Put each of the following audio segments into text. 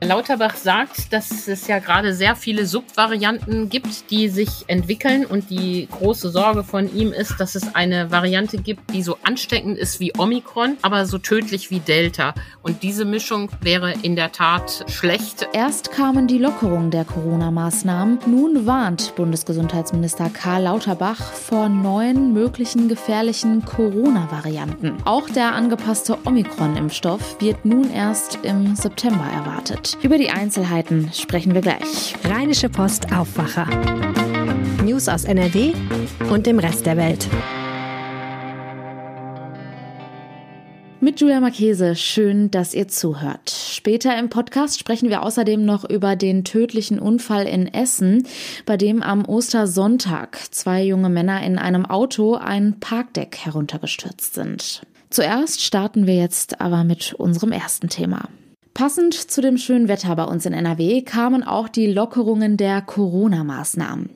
Lauterbach sagt, dass es ja gerade sehr viele Subvarianten gibt, die sich entwickeln und die große Sorge von ihm ist, dass es eine Variante gibt, die so ansteckend ist wie Omikron, aber so tödlich wie Delta. Und diese Mischung wäre in der Tat schlecht. Erst kamen die Lockerungen der Corona-Maßnahmen. Nun warnt Bundesgesundheitsminister Karl Lauterbach vor neuen möglichen gefährlichen Corona-Varianten. Auch der angepasste Omikron-Impfstoff wird nun erst im September erwartet. Über die Einzelheiten sprechen wir gleich. Rheinische Post Aufwacher. News aus NRW und dem Rest der Welt. Mit Julia Marchese, schön, dass ihr zuhört. Später im Podcast sprechen wir außerdem noch über den tödlichen Unfall in Essen, bei dem am Ostersonntag zwei junge Männer in einem Auto ein Parkdeck heruntergestürzt sind. Zuerst starten wir jetzt aber mit unserem ersten Thema. Passend zu dem schönen Wetter bei uns in NRW kamen auch die Lockerungen der Corona-Maßnahmen.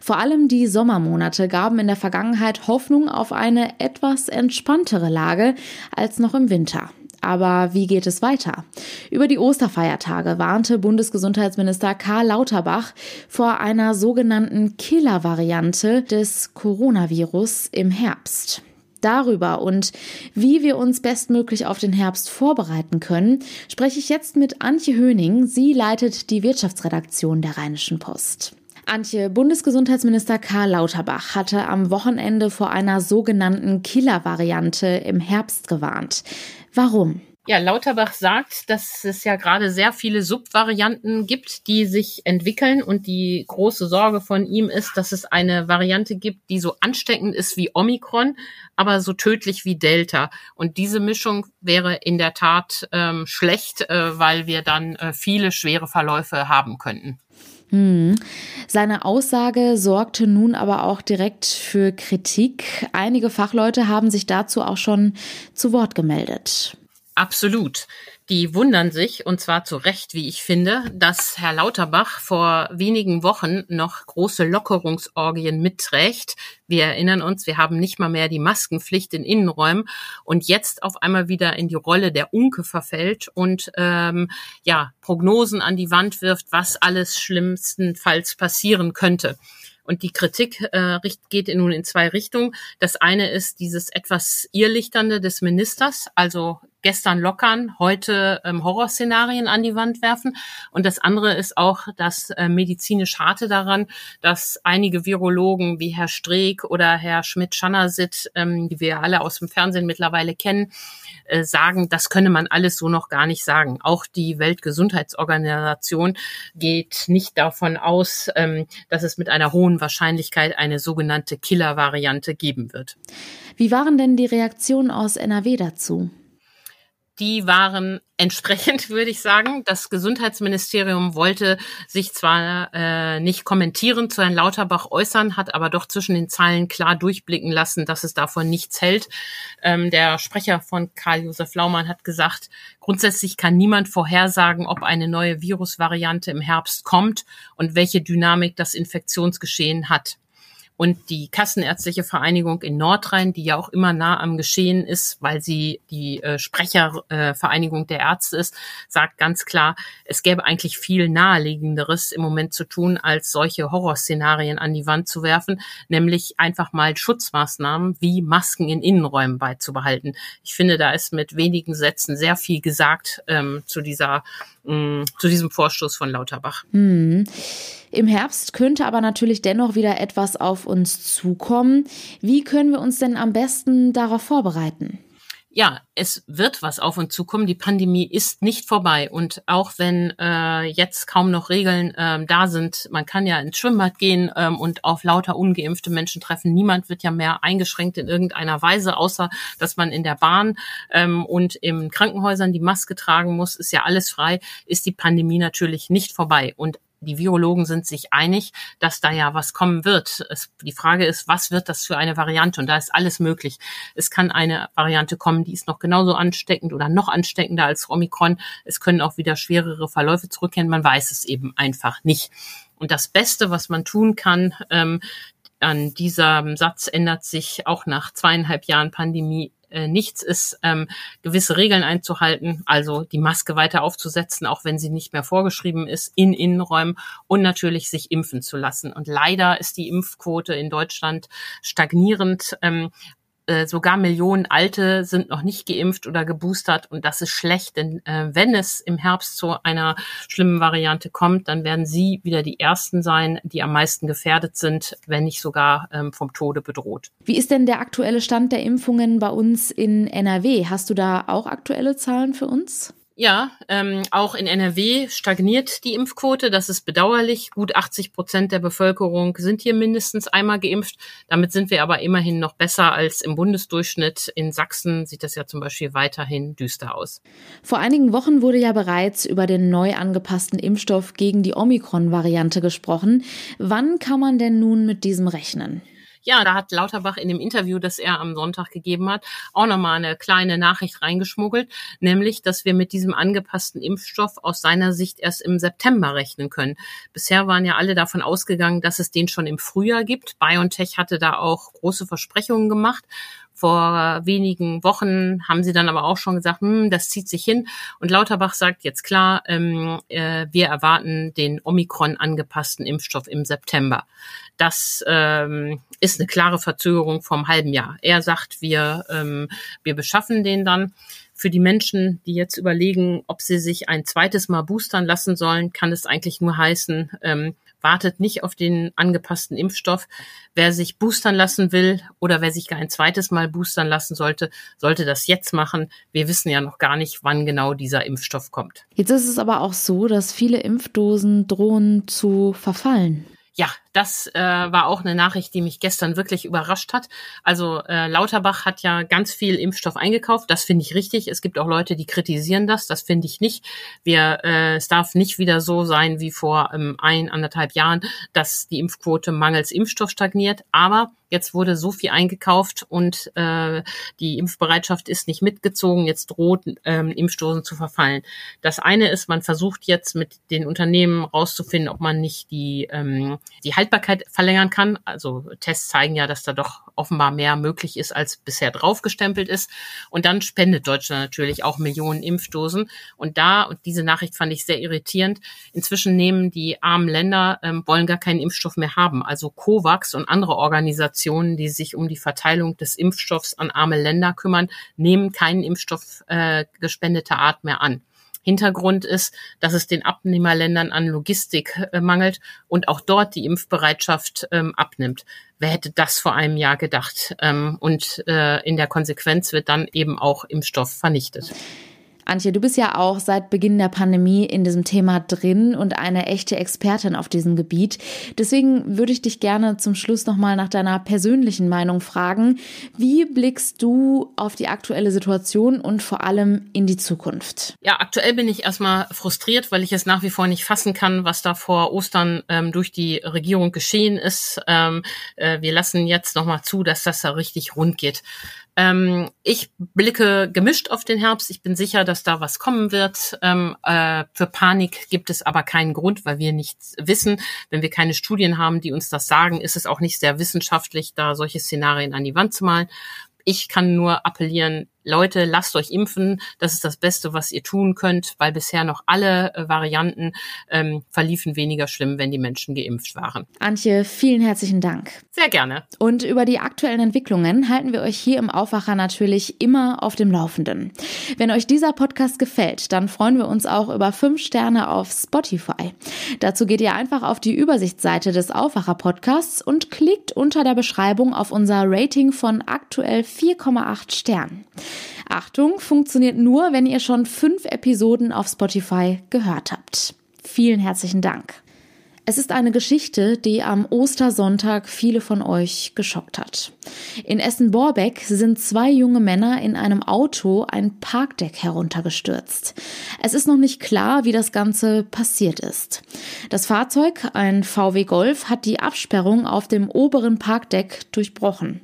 Vor allem die Sommermonate gaben in der Vergangenheit Hoffnung auf eine etwas entspanntere Lage als noch im Winter. Aber wie geht es weiter? Über die Osterfeiertage warnte Bundesgesundheitsminister Karl Lauterbach vor einer sogenannten Killer-Variante des Coronavirus im Herbst. Darüber und wie wir uns bestmöglich auf den Herbst vorbereiten können, spreche ich jetzt mit Antje Höning. Sie leitet die Wirtschaftsredaktion der Rheinischen Post. Antje, Bundesgesundheitsminister Karl Lauterbach hatte am Wochenende vor einer sogenannten Killer-Variante im Herbst gewarnt. Warum? Ja, Lauterbach sagt, dass es ja gerade sehr viele Subvarianten gibt, die sich entwickeln und die große Sorge von ihm ist, dass es eine Variante gibt, die so ansteckend ist wie Omikron, aber so tödlich wie Delta. Und diese Mischung wäre in der Tat ähm, schlecht, äh, weil wir dann äh, viele schwere Verläufe haben könnten. Hm. Seine Aussage sorgte nun aber auch direkt für Kritik. Einige Fachleute haben sich dazu auch schon zu Wort gemeldet. Absolut. Die wundern sich, und zwar zu Recht, wie ich finde, dass Herr Lauterbach vor wenigen Wochen noch große Lockerungsorgien mitträgt. Wir erinnern uns, wir haben nicht mal mehr die Maskenpflicht in Innenräumen und jetzt auf einmal wieder in die Rolle der Unke verfällt und ähm, ja Prognosen an die Wand wirft, was alles schlimmstenfalls passieren könnte. Und die Kritik äh, geht nun in zwei Richtungen. Das eine ist dieses etwas irrlichternde des Ministers, also gestern lockern, heute ähm, Horrorszenarien an die Wand werfen. Und das andere ist auch das äh, medizinisch harte daran, dass einige Virologen wie Herr Streeck oder Herr Schmidt-Schannersit, ähm, die wir alle aus dem Fernsehen mittlerweile kennen, äh, sagen, das könne man alles so noch gar nicht sagen. Auch die Weltgesundheitsorganisation geht nicht davon aus, ähm, dass es mit einer hohen Wahrscheinlichkeit eine sogenannte Killer-Variante geben wird. Wie waren denn die Reaktionen aus NRW dazu? Die waren entsprechend, würde ich sagen. Das Gesundheitsministerium wollte sich zwar äh, nicht kommentieren zu Herrn Lauterbach äußern, hat aber doch zwischen den Zeilen klar durchblicken lassen, dass es davon nichts hält. Ähm, der Sprecher von Karl-Josef Laumann hat gesagt, grundsätzlich kann niemand vorhersagen, ob eine neue Virusvariante im Herbst kommt und welche Dynamik das Infektionsgeschehen hat. Und die Kassenärztliche Vereinigung in Nordrhein, die ja auch immer nah am Geschehen ist, weil sie die äh, Sprechervereinigung äh, der Ärzte ist, sagt ganz klar, es gäbe eigentlich viel naheliegenderes im Moment zu tun, als solche Horrorszenarien an die Wand zu werfen, nämlich einfach mal Schutzmaßnahmen wie Masken in Innenräumen beizubehalten. Ich finde, da ist mit wenigen Sätzen sehr viel gesagt ähm, zu dieser mh, zu diesem Vorstoß von Lauterbach. Hm. Im Herbst könnte aber natürlich dennoch wieder etwas auf uns zukommen. Wie können wir uns denn am besten darauf vorbereiten? ja, es wird was auf uns zukommen. Die Pandemie ist nicht vorbei. Und auch wenn äh, jetzt kaum noch Regeln ähm, da sind, man kann ja ins Schwimmbad gehen ähm, und auf lauter ungeimpfte Menschen treffen. Niemand wird ja mehr eingeschränkt in irgendeiner Weise, außer dass man in der Bahn ähm, und in Krankenhäusern die Maske tragen muss. Ist ja alles frei. Ist die Pandemie natürlich nicht vorbei. Und die Virologen sind sich einig, dass da ja was kommen wird. Es, die Frage ist, was wird das für eine Variante? Und da ist alles möglich. Es kann eine Variante kommen, die ist noch genauso ansteckend oder noch ansteckender als Omikron. Es können auch wieder schwerere Verläufe zurückkehren. Man weiß es eben einfach nicht. Und das Beste, was man tun kann, ähm, an diesem Satz ändert sich auch nach zweieinhalb Jahren Pandemie äh, nichts ist, ähm, gewisse Regeln einzuhalten, also die Maske weiter aufzusetzen, auch wenn sie nicht mehr vorgeschrieben ist, in Innenräumen und natürlich sich impfen zu lassen. Und leider ist die Impfquote in Deutschland stagnierend. Ähm, äh, sogar Millionen Alte sind noch nicht geimpft oder geboostert und das ist schlecht, denn äh, wenn es im Herbst zu einer schlimmen Variante kommt, dann werden sie wieder die Ersten sein, die am meisten gefährdet sind, wenn nicht sogar ähm, vom Tode bedroht. Wie ist denn der aktuelle Stand der Impfungen bei uns in NRW? Hast du da auch aktuelle Zahlen für uns? Ja, ähm, auch in NRW stagniert die Impfquote. Das ist bedauerlich. Gut 80 Prozent der Bevölkerung sind hier mindestens einmal geimpft. Damit sind wir aber immerhin noch besser als im Bundesdurchschnitt. In Sachsen sieht das ja zum Beispiel weiterhin düster aus. Vor einigen Wochen wurde ja bereits über den neu angepassten Impfstoff gegen die Omikron-Variante gesprochen. Wann kann man denn nun mit diesem rechnen? Ja, da hat Lauterbach in dem Interview, das er am Sonntag gegeben hat, auch nochmal eine kleine Nachricht reingeschmuggelt, nämlich, dass wir mit diesem angepassten Impfstoff aus seiner Sicht erst im September rechnen können. Bisher waren ja alle davon ausgegangen, dass es den schon im Frühjahr gibt. BioNTech hatte da auch große Versprechungen gemacht vor wenigen Wochen haben sie dann aber auch schon gesagt, hm, das zieht sich hin. Und Lauterbach sagt jetzt klar, ähm, äh, wir erwarten den Omikron angepassten Impfstoff im September. Das ähm, ist eine klare Verzögerung vom halben Jahr. Er sagt, wir, ähm, wir beschaffen den dann. Für die Menschen, die jetzt überlegen, ob sie sich ein zweites Mal boostern lassen sollen, kann es eigentlich nur heißen, ähm, wartet nicht auf den angepassten Impfstoff. Wer sich boostern lassen will oder wer sich gar ein zweites Mal boostern lassen sollte, sollte das jetzt machen. Wir wissen ja noch gar nicht, wann genau dieser Impfstoff kommt. Jetzt ist es aber auch so, dass viele Impfdosen drohen zu verfallen. Ja, das äh, war auch eine Nachricht, die mich gestern wirklich überrascht hat. Also äh, Lauterbach hat ja ganz viel Impfstoff eingekauft. Das finde ich richtig. Es gibt auch Leute, die kritisieren das. Das finde ich nicht. Wir, äh, es darf nicht wieder so sein wie vor ähm, ein, anderthalb Jahren, dass die Impfquote mangels Impfstoff stagniert. Aber Jetzt wurde so viel eingekauft und äh, die Impfbereitschaft ist nicht mitgezogen. Jetzt droht ähm, Impfstoßen zu verfallen. Das eine ist, man versucht jetzt mit den Unternehmen rauszufinden, ob man nicht die ähm, die Haltbarkeit verlängern kann. Also Tests zeigen ja, dass da doch offenbar mehr möglich ist, als bisher draufgestempelt ist. Und dann spendet Deutschland natürlich auch Millionen Impfdosen. Und da, und diese Nachricht fand ich sehr irritierend, inzwischen nehmen die armen Länder, ähm, wollen gar keinen Impfstoff mehr haben. Also COVAX und andere Organisationen, die sich um die Verteilung des Impfstoffs an arme Länder kümmern, nehmen keinen Impfstoff äh, gespendeter Art mehr an. Hintergrund ist, dass es den Abnehmerländern an Logistik äh, mangelt und auch dort die Impfbereitschaft ähm, abnimmt. Wer hätte das vor einem Jahr gedacht? Ähm, und äh, in der Konsequenz wird dann eben auch Impfstoff vernichtet. Antje, du bist ja auch seit Beginn der Pandemie in diesem Thema drin und eine echte Expertin auf diesem Gebiet. Deswegen würde ich dich gerne zum Schluss nochmal nach deiner persönlichen Meinung fragen. Wie blickst du auf die aktuelle Situation und vor allem in die Zukunft? Ja, aktuell bin ich erstmal frustriert, weil ich es nach wie vor nicht fassen kann, was da vor Ostern ähm, durch die Regierung geschehen ist. Ähm, äh, wir lassen jetzt nochmal zu, dass das da richtig rund geht. Ähm, ich blicke gemischt auf den Herbst. Ich bin sicher, dass da was kommen wird. Ähm, äh, für Panik gibt es aber keinen Grund, weil wir nichts wissen. Wenn wir keine Studien haben, die uns das sagen, ist es auch nicht sehr wissenschaftlich, da solche Szenarien an die Wand zu malen. Ich kann nur appellieren, Leute, lasst euch impfen. Das ist das Beste, was ihr tun könnt, weil bisher noch alle äh, Varianten ähm, verliefen weniger schlimm, wenn die Menschen geimpft waren. Antje, vielen herzlichen Dank. Sehr gerne. Und über die aktuellen Entwicklungen halten wir euch hier im Aufwacher natürlich immer auf dem Laufenden. Wenn euch dieser Podcast gefällt, dann freuen wir uns auch über fünf Sterne auf Spotify. Dazu geht ihr einfach auf die Übersichtsseite des Aufwacher Podcasts und klickt unter der Beschreibung auf unser Rating von aktuell 4,8 Sternen. Achtung, funktioniert nur, wenn ihr schon fünf Episoden auf Spotify gehört habt. Vielen herzlichen Dank. Es ist eine Geschichte, die am Ostersonntag viele von euch geschockt hat. In Essen-Borbeck sind zwei junge Männer in einem Auto ein Parkdeck heruntergestürzt. Es ist noch nicht klar, wie das Ganze passiert ist. Das Fahrzeug, ein VW Golf, hat die Absperrung auf dem oberen Parkdeck durchbrochen.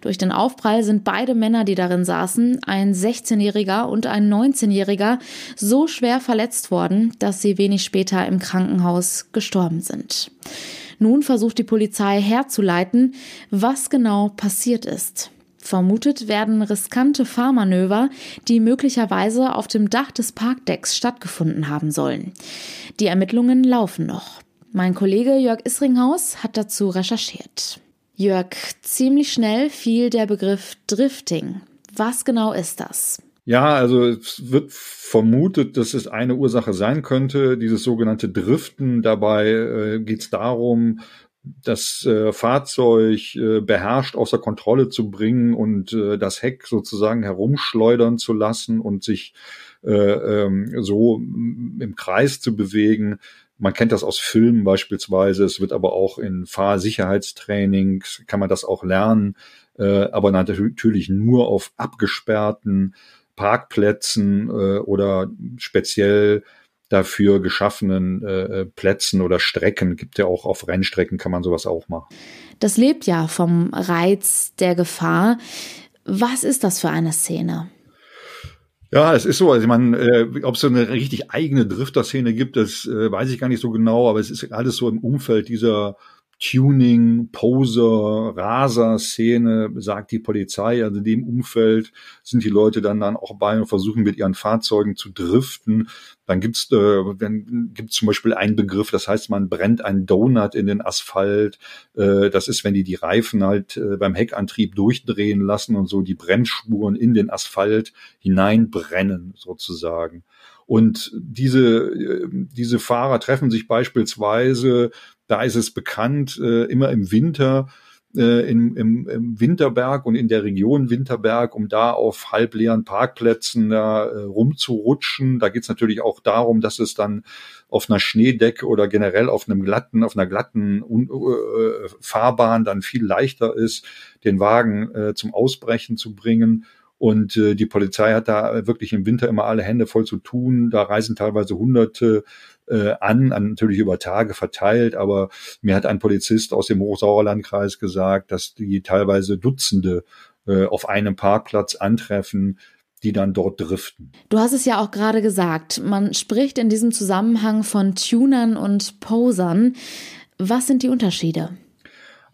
Durch den Aufprall sind beide Männer, die darin saßen, ein 16-Jähriger und ein 19-Jähriger, so schwer verletzt worden, dass sie wenig später im Krankenhaus gestorben sind. Nun versucht die Polizei herzuleiten, was genau passiert ist. Vermutet werden riskante Fahrmanöver, die möglicherweise auf dem Dach des Parkdecks stattgefunden haben sollen. Die Ermittlungen laufen noch. Mein Kollege Jörg Isringhaus hat dazu recherchiert. Jörg, ziemlich schnell fiel der Begriff Drifting. Was genau ist das? Ja, also es wird vermutet, dass es eine Ursache sein könnte, dieses sogenannte Driften. Dabei äh, geht es darum, das äh, Fahrzeug äh, beherrscht außer Kontrolle zu bringen und äh, das Heck sozusagen herumschleudern zu lassen und sich äh, ähm, so im Kreis zu bewegen. Man kennt das aus Filmen beispielsweise. Es wird aber auch in Fahrsicherheitstrainings kann man das auch lernen, äh, aber natürlich nur auf abgesperrten Parkplätzen äh, oder speziell dafür geschaffenen äh, Plätzen oder Strecken. Gibt ja auch auf Rennstrecken kann man sowas auch machen. Das lebt ja vom Reiz der Gefahr. Was ist das für eine Szene? Ja, es ist so. Also man, äh, ob es so eine richtig eigene Drifter-Szene gibt, das äh, weiß ich gar nicht so genau, aber es ist alles so im Umfeld dieser Tuning, Poser, Raser-Szene, sagt die Polizei. Also in dem Umfeld sind die Leute dann, dann auch bei und versuchen mit ihren Fahrzeugen zu driften. Dann gibt's äh, dann gibt's zum Beispiel einen Begriff, das heißt, man brennt einen Donut in den Asphalt. Äh, das ist, wenn die die Reifen halt äh, beim Heckantrieb durchdrehen lassen und so die Brennspuren in den Asphalt hineinbrennen sozusagen. Und diese, äh, diese Fahrer treffen sich beispielsweise da ist es bekannt, äh, immer im Winter äh, im, im, im Winterberg und in der Region Winterberg, um da auf halbleeren Parkplätzen da äh, rumzurutschen. Da geht's natürlich auch darum, dass es dann auf einer Schneedecke oder generell auf einem glatten, auf einer glatten äh, Fahrbahn dann viel leichter ist, den Wagen äh, zum Ausbrechen zu bringen. Und äh, die Polizei hat da wirklich im Winter immer alle Hände voll zu tun. Da reisen teilweise hunderte äh, an, an, natürlich über Tage verteilt, aber mir hat ein Polizist aus dem Hochsauerlandkreis gesagt, dass die teilweise Dutzende äh, auf einem Parkplatz antreffen, die dann dort driften. Du hast es ja auch gerade gesagt, man spricht in diesem Zusammenhang von Tunern und Posern. Was sind die Unterschiede?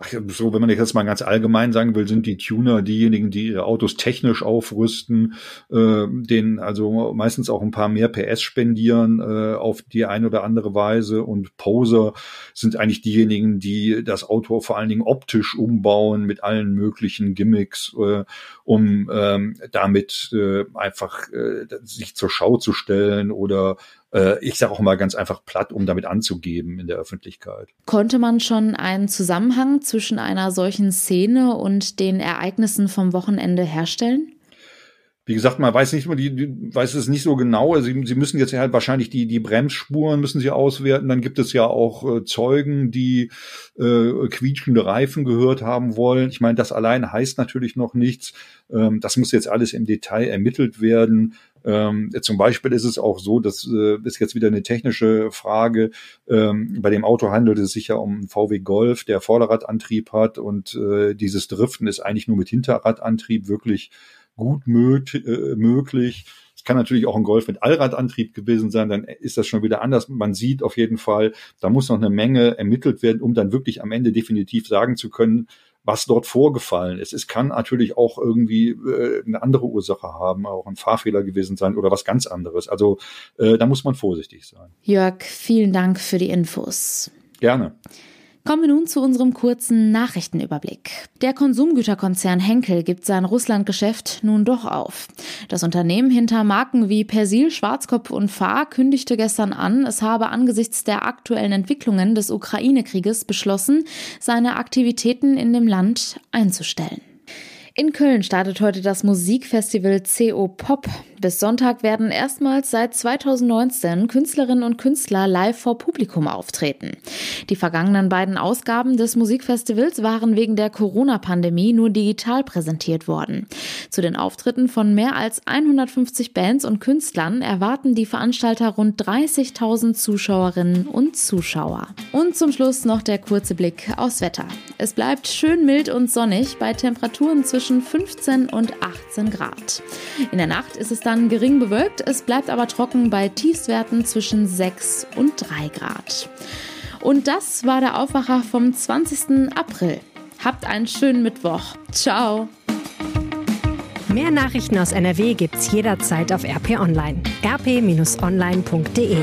Ach, so, wenn man jetzt mal ganz allgemein sagen will, sind die Tuner diejenigen, die ihre Autos technisch aufrüsten, äh, denen also meistens auch ein paar mehr PS spendieren äh, auf die eine oder andere Weise. Und Poser sind eigentlich diejenigen, die das Auto vor allen Dingen optisch umbauen mit allen möglichen Gimmicks, äh, um ähm, damit äh, einfach äh, sich zur Schau zu stellen oder ich sage auch mal ganz einfach platt, um damit anzugeben in der Öffentlichkeit. Konnte man schon einen Zusammenhang zwischen einer solchen Szene und den Ereignissen vom Wochenende herstellen? Wie gesagt, man weiß nicht, man die, die weiß es nicht so genau. Also sie, sie müssen jetzt halt wahrscheinlich die, die Bremsspuren müssen sie auswerten. Dann gibt es ja auch äh, Zeugen, die äh, quietschende Reifen gehört haben wollen. Ich meine, das allein heißt natürlich noch nichts. Ähm, das muss jetzt alles im Detail ermittelt werden. Ähm, zum Beispiel ist es auch so, das äh, ist jetzt wieder eine technische Frage. Ähm, bei dem Auto handelt es sich ja um einen VW Golf, der Vorderradantrieb hat und äh, dieses Driften ist eigentlich nur mit Hinterradantrieb wirklich gut äh, möglich. Es kann natürlich auch ein Golf mit Allradantrieb gewesen sein, dann ist das schon wieder anders. Man sieht auf jeden Fall, da muss noch eine Menge ermittelt werden, um dann wirklich am Ende definitiv sagen zu können, was dort vorgefallen ist. Es kann natürlich auch irgendwie äh, eine andere Ursache haben, auch ein Fahrfehler gewesen sein oder was ganz anderes. Also äh, da muss man vorsichtig sein. Jörg, vielen Dank für die Infos. Gerne. Kommen wir nun zu unserem kurzen Nachrichtenüberblick. Der Konsumgüterkonzern Henkel gibt sein Russlandgeschäft nun doch auf. Das Unternehmen hinter Marken wie Persil, Schwarzkopf und Fahr kündigte gestern an, es habe angesichts der aktuellen Entwicklungen des Ukraine-Krieges beschlossen, seine Aktivitäten in dem Land einzustellen. In Köln startet heute das Musikfestival CO Pop. Bis Sonntag werden erstmals seit 2019 Künstlerinnen und Künstler live vor Publikum auftreten. Die vergangenen beiden Ausgaben des Musikfestivals waren wegen der Corona-Pandemie nur digital präsentiert worden. Zu den Auftritten von mehr als 150 Bands und Künstlern erwarten die Veranstalter rund 30.000 Zuschauerinnen und Zuschauer. Und zum Schluss noch der kurze Blick aufs Wetter. Es bleibt schön mild und sonnig bei Temperaturen zwischen 15 und 18 Grad. In der Nacht ist es dann dann gering bewölkt, es bleibt aber trocken bei Tiefstwerten zwischen 6 und 3 Grad. Und das war der Aufwacher vom 20. April. Habt einen schönen Mittwoch. Ciao. Mehr Nachrichten aus NRW gibt's jederzeit auf RP Online. rp-online.de